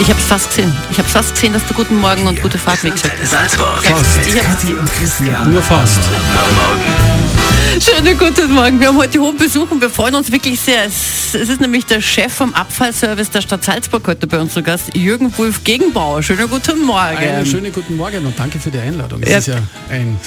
Ich habe es fast gesehen. Ich habe fast gesehen, dass du guten Morgen und gute Fahrt mir gesagt hast. Salzburg. Fast. Ich hab's- und Christian. Nur fast. Schönen guten Morgen. Wir haben heute hohen Besuch und wir freuen uns wirklich sehr. Es, es ist nämlich der Chef vom Abfallservice der Stadt Salzburg heute bei uns zu Gast, Jürgen Wulf Gegenbauer. Schönen guten Morgen. Einen schönen guten Morgen und danke für die Einladung. Es Ja. ist ja ein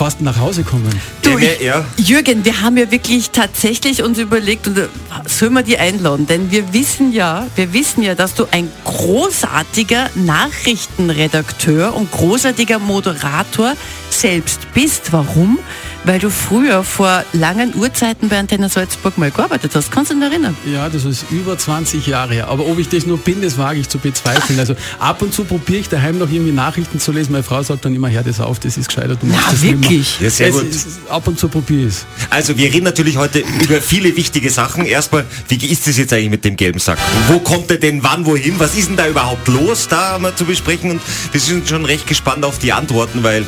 fast nach Hause kommen. Du, ich, ja. Jürgen, wir haben ja wirklich tatsächlich uns überlegt, und äh, sollen wir die einladen? Denn wir wissen ja, wir wissen ja, dass du ein großartiger Nachrichtenredakteur und großartiger Moderator selbst bist. Warum? Weil du früher vor langen Urzeiten bei Antenne Salzburg mal gearbeitet hast. Kannst du dich erinnern? Ja, das ist über 20 Jahre her. Aber ob ich das nur bin, das wage ich zu bezweifeln. Also ab und zu probiere ich daheim noch irgendwie Nachrichten zu lesen. Meine Frau sagt dann immer, hör das auf, das ist gescheiter. Du machst Na, das nicht mehr." wirklich? Ja, sehr es gut. Ist, ab und zu probiere ich es. Also wir reden natürlich heute über viele wichtige Sachen. Erstmal, wie ist es jetzt eigentlich mit dem gelben Sack? Wo kommt er denn wann, wohin? Was ist denn da überhaupt los, da haben wir zu besprechen? Und wir sind schon recht gespannt auf die Antworten, weil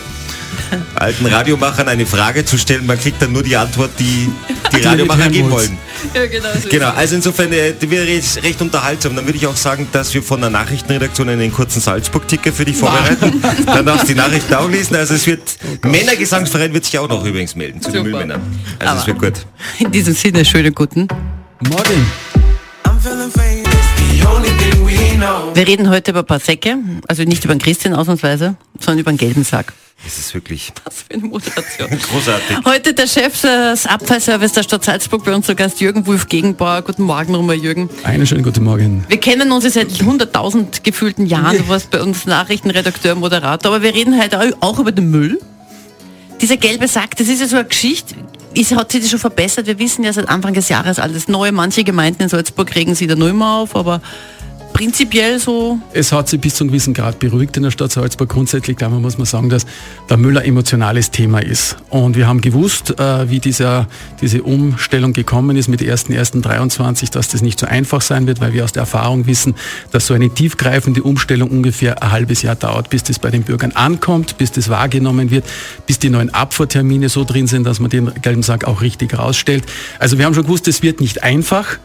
alten Radiomachern eine Frage zu stellen, man kriegt dann nur die Antwort, die die Radiomacher geben wollen. Ja, genau. So Genau, also insofern äh, wäre recht, recht unterhaltsam. Dann würde ich auch sagen, dass wir von der Nachrichtenredaktion einen kurzen Salzburg-Ticker für dich vorbereiten. Dann darfst du die Nachrichten auch lesen. Also es wird, Männergesangsverein wird sich auch noch übrigens melden zu den Super. Müllmännern. Also es Aber- wird gut. In diesem Sinne, schönen guten. Morgen. Wir reden heute über ein paar Säcke, also nicht über den Christian ausnahmsweise, sondern über einen gelben Sack. Es ist wirklich Was für eine Moderation. großartig. Heute der Chef des Abfallservice der Stadt Salzburg bei uns zu Gast, Jürgen Wulf Gegenbauer. Guten Morgen nochmal, Jürgen. Einen schönen guten Morgen. Wir kennen uns ja seit 100.000 gefühlten Jahren. Du warst bei uns Nachrichtenredakteur, Moderator. Aber wir reden heute au- auch über den Müll. Dieser gelbe Sack, das ist ja so eine Geschichte. Ist, hat sich das schon verbessert? Wir wissen ja seit Anfang des Jahres alles neu. Manche Gemeinden in Salzburg regen sich da noch immer auf, aber prinzipiell so Es hat sich bis zu einem gewissen Grad beruhigt in der Stadt Salzburg. Grundsätzlich, glaube ich, muss man sagen, dass der Müll ein emotionales Thema ist. Und wir haben gewusst, äh, wie dieser, diese Umstellung gekommen ist mit 1.1.23, dass das nicht so einfach sein wird, weil wir aus der Erfahrung wissen, dass so eine tiefgreifende Umstellung ungefähr ein halbes Jahr dauert, bis das bei den Bürgern ankommt, bis das wahrgenommen wird, bis die neuen Abfuhrtermine so drin sind, dass man den gelben Sack auch richtig rausstellt. Also wir haben schon gewusst, es wird nicht einfach.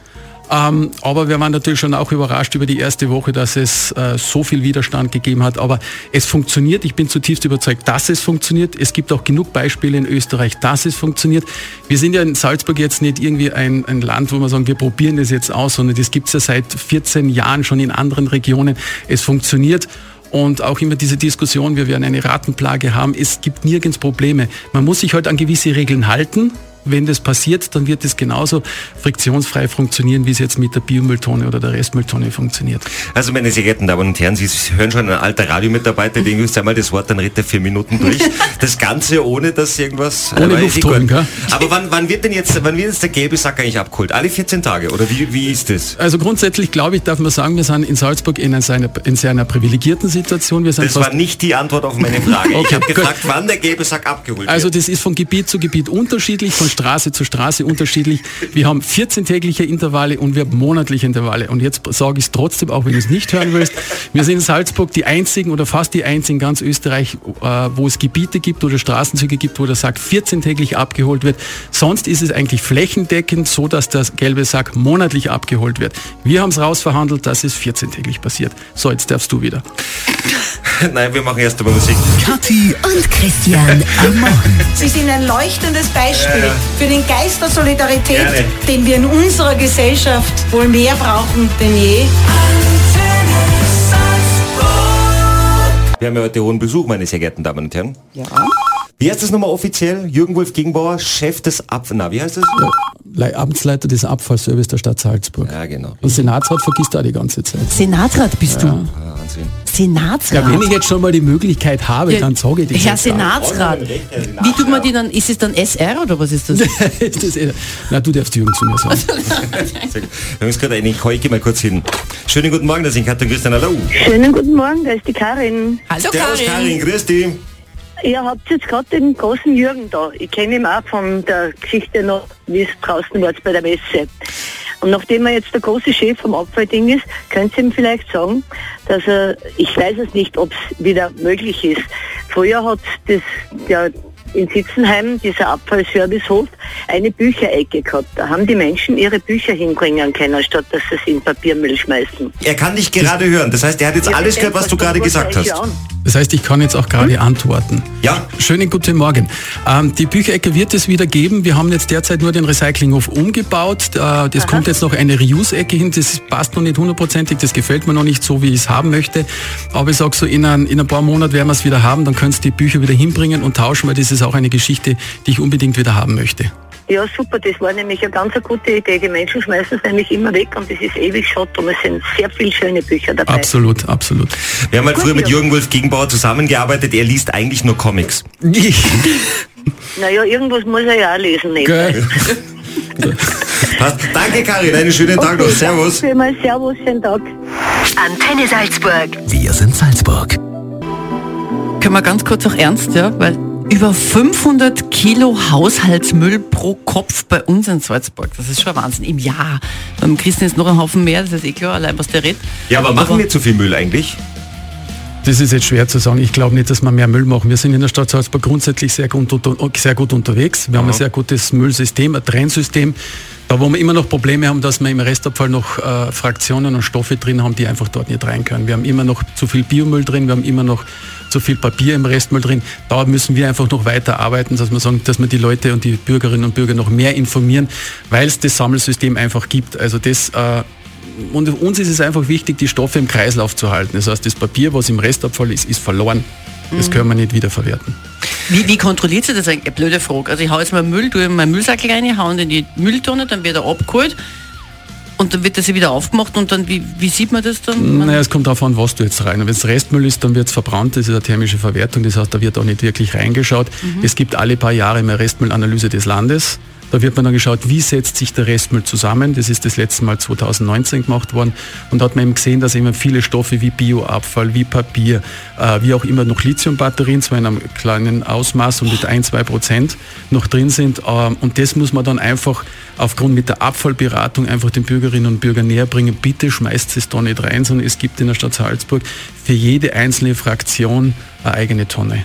Ähm, aber wir waren natürlich schon auch überrascht über die erste Woche, dass es äh, so viel Widerstand gegeben hat. Aber es funktioniert. Ich bin zutiefst überzeugt, dass es funktioniert. Es gibt auch genug Beispiele in Österreich, dass es funktioniert. Wir sind ja in Salzburg jetzt nicht irgendwie ein, ein Land, wo wir sagen, wir probieren das jetzt aus, sondern das gibt es ja seit 14 Jahren schon in anderen Regionen. Es funktioniert. Und auch immer diese Diskussion, wir werden eine Rattenplage haben, es gibt nirgends Probleme. Man muss sich halt an gewisse Regeln halten. Wenn das passiert, dann wird es genauso friktionsfrei funktionieren, wie es jetzt mit der Biomülltonne oder der Restmülltonne funktioniert. Also meine sehr geehrten Damen und Herren, Sie hören schon einen alter Radiomitarbeiter, den ist einmal das Wort, dann redet er vier Minuten durch. Das Ganze ohne dass irgendwas... Ohne aber Luft ist eh gut. holen, gell? Aber wann, wann wird denn jetzt, wann wird jetzt der gelbe Sack eigentlich abgeholt? Alle 14 Tage oder wie, wie ist das? Also grundsätzlich glaube ich, darf man sagen, wir sind in Salzburg in einer, in sehr einer privilegierten Situation. Wir sind Das war nicht die Antwort auf meine Frage. Ich Okay, habe gut. gefragt, wann der gelbe Sack abgeholt Also wird. das ist von Gebiet zu Gebiet unterschiedlich, von Straße zu Straße unterschiedlich. Wir haben 14-tägliche Intervalle und wir haben monatliche Intervalle. Und jetzt sage ich es trotzdem, auch wenn du es nicht hören willst. Wir sind in Salzburg die einzigen oder fast die einzigen in ganz Österreich, äh, wo es Gebiete gibt oder Straßenzüge gibt, wo der Sack 14-täglich abgeholt wird. Sonst ist es eigentlich flächendeckend so, dass der gelbe Sack monatlich abgeholt wird. Wir haben es rausverhandelt, dass es 14-täglich passiert. So, jetzt darfst du wieder. Nein, wir machen erst einmal Musik. Kathi und Christian am Morgen. Sie sind ein leuchtendes Beispiel für den Geist der Solidarität, Gerne. den wir in unserer Gesellschaft wohl mehr brauchen denn je. Wir haben ja heute hohen Besuch, meine sehr geehrten Damen und Herren. Ja. Wie heißt das nochmal offiziell? Jürgen Wolf Gegenbauer, Chef des Ab... Na, wie heißt das? Le- Amtsleiter des Abfallservice der Stadt Salzburg. Ja, genau. Und Senatsrat vergisst da die ganze Zeit. Senatsrat bist du. Senatsrat. Ja, wenn ich jetzt schon mal die Möglichkeit habe, Ja, dann sage ich das. Herr Senatsrat. Wie tut man die dann? Ist es dann SR oder was ist das? Ist das eh- Na, du darfst Jürgen zu mir sagen. Wir haben uns gerade eine Keuke mal kurz hin. Schönen guten Morgen, das sind Katja und Christian. Hallo. Schönen guten Morgen, da ist die Karin. Hallo Servus Karin, grüß dich. Ihr habt jetzt gerade den großen Jürgen da. Ich kenne ihn auch von der Geschichte noch, wie es draußen war bei der Messe. Und nachdem er jetzt der große Chef vom Abfallding ist, könnt ihr ihm vielleicht sagen, dass er, ich weiß es nicht, ob es wieder möglich ist. Früher hat das, ja, in Sitzenheim, dieser Abfallservicehof, eine Bücherecke gehabt. Da haben die Menschen ihre Bücher hinbringen können, statt dass sie sie in Papiermüll schmeißen. Er kann dich gerade hören. Das heißt, er hat jetzt alles gehört, was du gerade gesagt hast. Das heißt, ich kann jetzt auch gerade antworten. Ja. Schönen guten Morgen. Ähm, die Bücherecke wird es wieder geben. Wir haben jetzt derzeit nur den Recyclinghof umgebaut. Äh, das kommt jetzt noch eine Reuse-Ecke hin. Das passt noch nicht hundertprozentig. Das gefällt mir noch nicht so, wie ich es haben möchte. Aber ich sage so, in ein, in ein paar Monaten werden wir es wieder haben. Dann könnt ihr die Bücher wieder hinbringen und tauschen, weil das ist auch eine Geschichte, die ich unbedingt wieder haben möchte. Ja, super, das war nämlich eine ganz gute Idee. Die Menschen schmeißen es nämlich immer weg und das ist ewig Schrott und es sind sehr viele schöne Bücher dabei. Absolut, absolut. Wir haben halt früher mit Jürgen Wolf Gegenbauer zusammengearbeitet. Er liest eigentlich nur Comics. Naja, irgendwas muss er ja auch lesen. Passt. Danke, Karin. Einen schönen Tag noch. Servus. Mal Servus, schönen Tag. Antenne Salzburg. Wir sind Salzburg. Können wir ganz kurz auch ernst, ja, weil über 500 Kilo Haushaltsmüll pro Kopf bei uns in Salzburg. Das ist schon Wahnsinn. Im Jahr. Beim Christen ist noch ein Haufen mehr, das ist eh klar, allein was der redet. Ja, aber machen wir zu viel Müll eigentlich? Das ist jetzt schwer zu sagen. Ich glaube nicht, dass wir mehr Müll machen. Wir sind in der Stadt Salzburg grundsätzlich sehr gut, sehr gut unterwegs. Wir haben ein sehr gutes Müllsystem, ein Trennsystem. Da wo wir immer noch Probleme haben, dass wir im Restabfall noch äh, Fraktionen und Stoffe drin haben, die einfach dort nicht rein können. Wir haben immer noch zu viel Biomüll drin, wir haben immer noch zu viel Papier im Restmüll drin. Da müssen wir einfach noch weiter arbeiten, dass wir sagen, dass wir die Leute und die Bürgerinnen und Bürger noch mehr informieren, weil es das Sammelsystem einfach gibt. Also das äh, und uns ist es einfach wichtig, die Stoffe im Kreislauf zu halten. Das heißt, das Papier, was im Restabfall ist, ist verloren. Das können wir nicht wiederverwerten. Wie, wie kontrolliert ihr das eigentlich? Eine blöde Frage. Also ich hau jetzt mal Müll, tue in meinen Müllsackel rein, hau ihn in die Mülltonne, dann wird er abgeholt und dann wird das wieder aufgemacht und dann, wie, wie sieht man das dann? Naja, es kommt darauf an, was du jetzt rein. Wenn es Restmüll ist, dann wird es verbrannt. Das ist eine thermische Verwertung. Das heißt, da wird auch nicht wirklich reingeschaut. Es gibt alle paar Jahre mehr Restmüllanalyse des Landes. Da wird man dann geschaut, wie setzt sich der Restmüll zusammen. Das ist das letzte Mal 2019 gemacht worden. Und da hat man eben gesehen, dass eben viele Stoffe wie Bioabfall, wie Papier, äh, wie auch immer noch Lithiumbatterien, zwar in einem kleinen Ausmaß und mit ein, zwei Prozent noch drin sind. Ähm, und das muss man dann einfach aufgrund mit der Abfallberatung einfach den Bürgerinnen und Bürgern näher bringen. Bitte schmeißt es da nicht rein, sondern es gibt in der Stadt Salzburg für jede einzelne Fraktion eine eigene Tonne.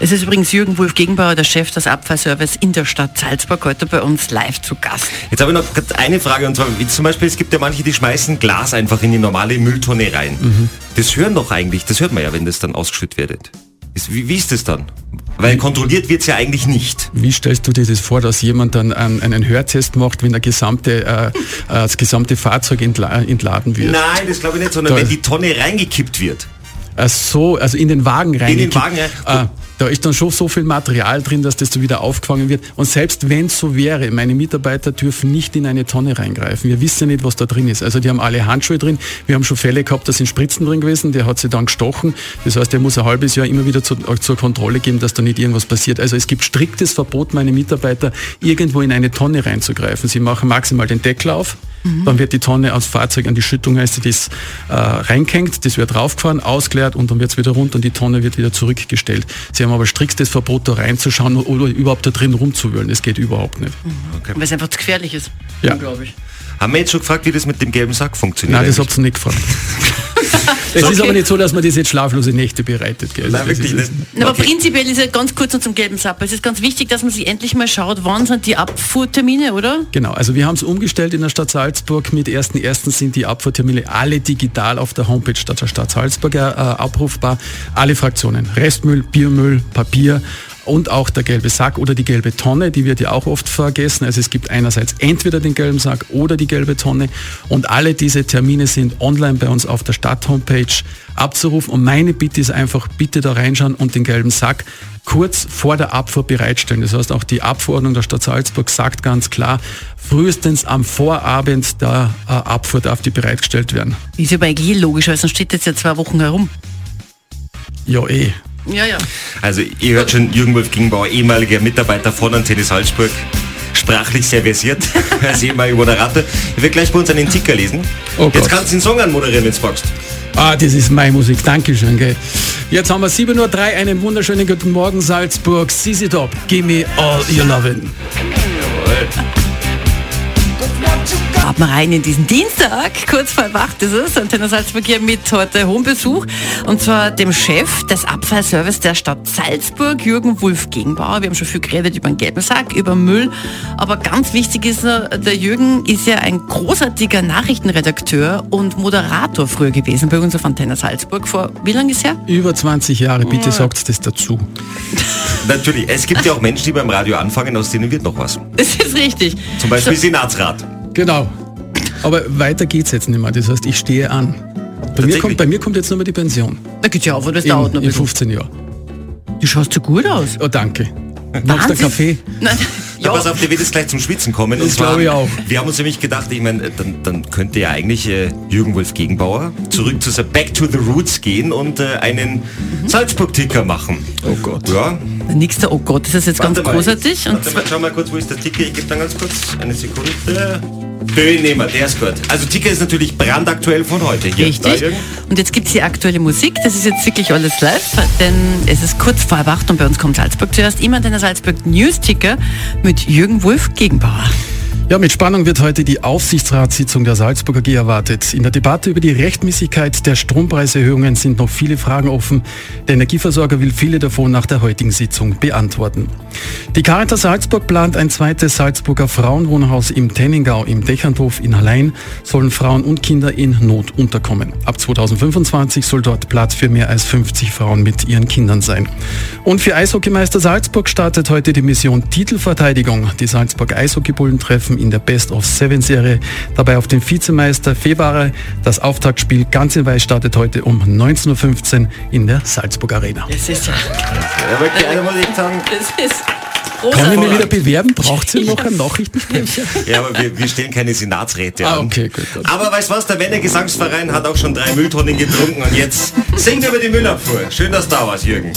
Es ist übrigens Jürgen Wolf Gegenbauer, der Chef des Abfallservice in der Stadt Salzburg, heute bei uns live zu Gast. Jetzt habe ich noch eine Frage und zwar, wie zum Beispiel, es gibt ja manche, die schmeißen Glas einfach in die normale Mülltonne rein. Das hören doch eigentlich, das hört man ja, wenn das dann ausgeschüttet wird. Ist, wie, wie ist das dann? Weil kontrolliert wird es ja eigentlich nicht. Wie stellst du dir das vor, dass jemand dann einen, einen Hörtest macht, wenn der gesamte, äh, äh, das gesamte Fahrzeug entla entladen wird? Nein, das glaube ich nicht, sondern Da- wenn die Tonne reingekippt wird. Ach so, also in den Wagen rein. den Wagen, ja. Da ist dann schon so viel Material drin, dass das so wieder aufgefangen wird. Und selbst wenn es so wäre, meine Mitarbeiter dürfen nicht in eine Tonne reingreifen. Wir wissen ja nicht, was da drin ist. Also die haben alle Handschuhe drin. Wir haben schon Fälle gehabt, da sind Spritzen drin gewesen. Der hat sie dann gestochen. Das heißt, der muss ein halbes Jahr immer wieder zu, äh, zur Kontrolle geben, dass da nicht irgendwas passiert. Also es gibt striktes Verbot, meine Mitarbeiter irgendwo in eine Tonne reinzugreifen. Sie machen maximal den Deckel auf. Dann wird die Tonne aufs Fahrzeug an die Schüttung heißt das äh, reinkenkt, das wird raufgefahren, ausgeleert und dann wird es wieder runter und die Tonne wird wieder zurückgestellt. Sie haben aber strikstes Verbot, da reinzuschauen oder überhaupt da drin rumzuwühlen. Das geht überhaupt nicht. Weil es einfach zu gefährlich ist, Ja. glaube ich. Haben wir jetzt schon gefragt, wie das mit dem gelben Sack funktioniert? Nein, das habt ihr nicht gefragt. es ist Okay. aber nicht so, dass man das jetzt schlaflose Nächte bereitet. Gell? Nein, Also das wirklich ist, nicht. Na, Aber Okay. prinzipiell ist ja ganz kurz noch zum gelben Sapper. Es ist ganz wichtig, dass man sich endlich mal schaut, wann sind die Abfuhrtermine, oder? Genau, also wir haben es umgestellt in der Stadt Salzburg. Mit 1.1. sind die Abfuhrtermine alle digital auf der Homepage der Stadt Salzburg äh, abrufbar. Alle Fraktionen, Restmüll, Biomüll, Papier und auch der gelbe Sack oder die gelbe Tonne, die wird ja auch oft vergessen. Also es gibt einerseits entweder den gelben Sack oder die gelbe Tonne und alle diese Termine sind online bei uns auf der Stadt-Homepage abzurufen. Und meine Bitte ist einfach, bitte da reinschauen und den gelben Sack kurz vor der Abfuhr bereitstellen. Das heißt, auch die Abverordnung der Stadt Salzburg sagt ganz klar, frühestens am Vorabend der äh, Abfuhr darf die bereitgestellt werden. Ist ja eh logisch, weil sonst steht jetzt ja zwei Wochen herum. Ja, eh. Ja, ja. Also ihr hört schon, Jürgen Wolf Gegenbauer, ehemaliger Mitarbeiter von Antenne Salzburg, sprachlich sehr versiert, als ehemaliger Moderator. Ich werde gleich bei uns einen Ticker lesen. Oh Jetzt kannst du den Song anmoderieren, wenn du magst. Ah, das ist meine Musik. Dankeschön, gell. Jetzt haben wir 7.03 Uhr, einen wunderschönen guten Morgen, Salzburg. CC Top, give me all your lovin'. Starten wir rein in diesen Dienstag, kurz vor acht ist es. Antenne Salzburg hier mit heute hohem Besuch. Und zwar dem Chef des Abfallservice der Stadt Salzburg, Jürgen Wulf Gegenbauer. Wir haben schon viel geredet über den gelben Sack, über Müll. Aber ganz wichtig ist, der Jürgen ist ja ein großartiger Nachrichtenredakteur und Moderator früher gewesen bei uns auf Antenne Salzburg. Vor wie lange ist her? Über 20 Jahre, bitte sagt das dazu. Natürlich, es gibt ja auch Menschen, die beim Radio anfangen, aus denen wird noch was. Das ist richtig. Zum Beispiel Senatsrat. Genau. Aber weiter geht's jetzt nicht mehr. Das heißt, ich stehe an. Bei mir kommt, bei mir kommt jetzt nur mal die Pension. Da geht ja auf, das In, dauert noch ein in bisschen. 15 Jahren. Du schaust so gut aus. Oh, danke. Noch der. Kaffee. Nein, Ja. Pass auf, der wird jetzt gleich zum Schwitzen kommen. Das glaube ich auch. Wir haben uns nämlich gedacht, ich meine, dann, dann könnte ja eigentlich äh, Jürgen Wolf Gegenbauer zurück zu Back to the Roots gehen und äh, einen Salzburg-Ticker machen. Oh Gott. Ja, nix da, oh Gott, das ist jetzt ganz Warte mal, großartig. Und Warte mal, schau mal kurz, wo ist der Ticker? Ich gebe dann ganz kurz eine Sekunde. Wir, der ist gut. Also Ticker ist natürlich brandaktuell von heute. Hier, Richtig. Und jetzt gibt es hier aktuelle Musik. Das ist jetzt wirklich alles live, denn es ist kurz vor acht und bei uns kommt Salzburg zuerst. Immer den Salzburg News-Ticker mit Jürgen Wulf Gegenbauer. Ja, mit Spannung wird heute die Aufsichtsratssitzung der Salzburger AG erwartet. In der Debatte über die Rechtmäßigkeit der Strompreiserhöhungen sind noch viele Fragen offen. Der Energieversorger will viele davon nach der heutigen Sitzung beantworten. Die Caritas Salzburg plant ein zweites Salzburger Frauenwohnhaus im Tenningau. Im Dächerndorf in Hallein sollen Frauen und Kinder in Not unterkommen. Ab 2025 soll dort Platz für mehr als 50 Frauen mit ihren Kindern sein. Und für Eishockeymeister Salzburg startet heute die Mission Titelverteidigung. Die Salzburg Eishockeybullen treffen in der Best of Seven Serie dabei auf den Vizemeister Febare. Das Auftaktspiel ganz in Weiß startet heute um 19.15 Uhr in der Salzburg Arena. Das ist ja, Ja, aber gerne muss ich sagen, das ist Kann ich mich wieder bewerben? Braucht ihr noch einen Nachrichtensprecher? ja, aber wir, wir stellen keine Senatsräte Ah, an. okay, gut, gut. Aber weißt was, der Wenne Gesangsverein hat auch schon drei Mülltonnen getrunken und jetzt singt über die Müllabfuhr. Schön, dass du da warst, Jürgen.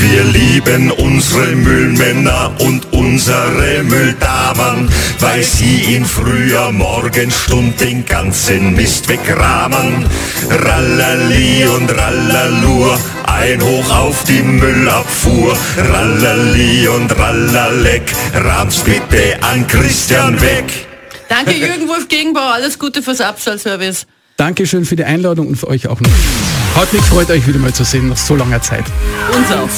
Wir lieben unsere Müllmänner und unsere Mülldamen, weil sie in früher Morgenstund den ganzen Mist wegrahmen. Rallali und Rallalur, ein Hoch auf die Müllabfuhr. Rallali und Rallalek, rahm's bitte an Christian weg. Danke Jürgen Wulf Gegenbauer, alles Gute fürs Abfallservice. Dankeschön für die Einladung und für euch auch noch. Hat mich gefreut, euch wieder mal zu sehen nach so langer Zeit. Uns auch.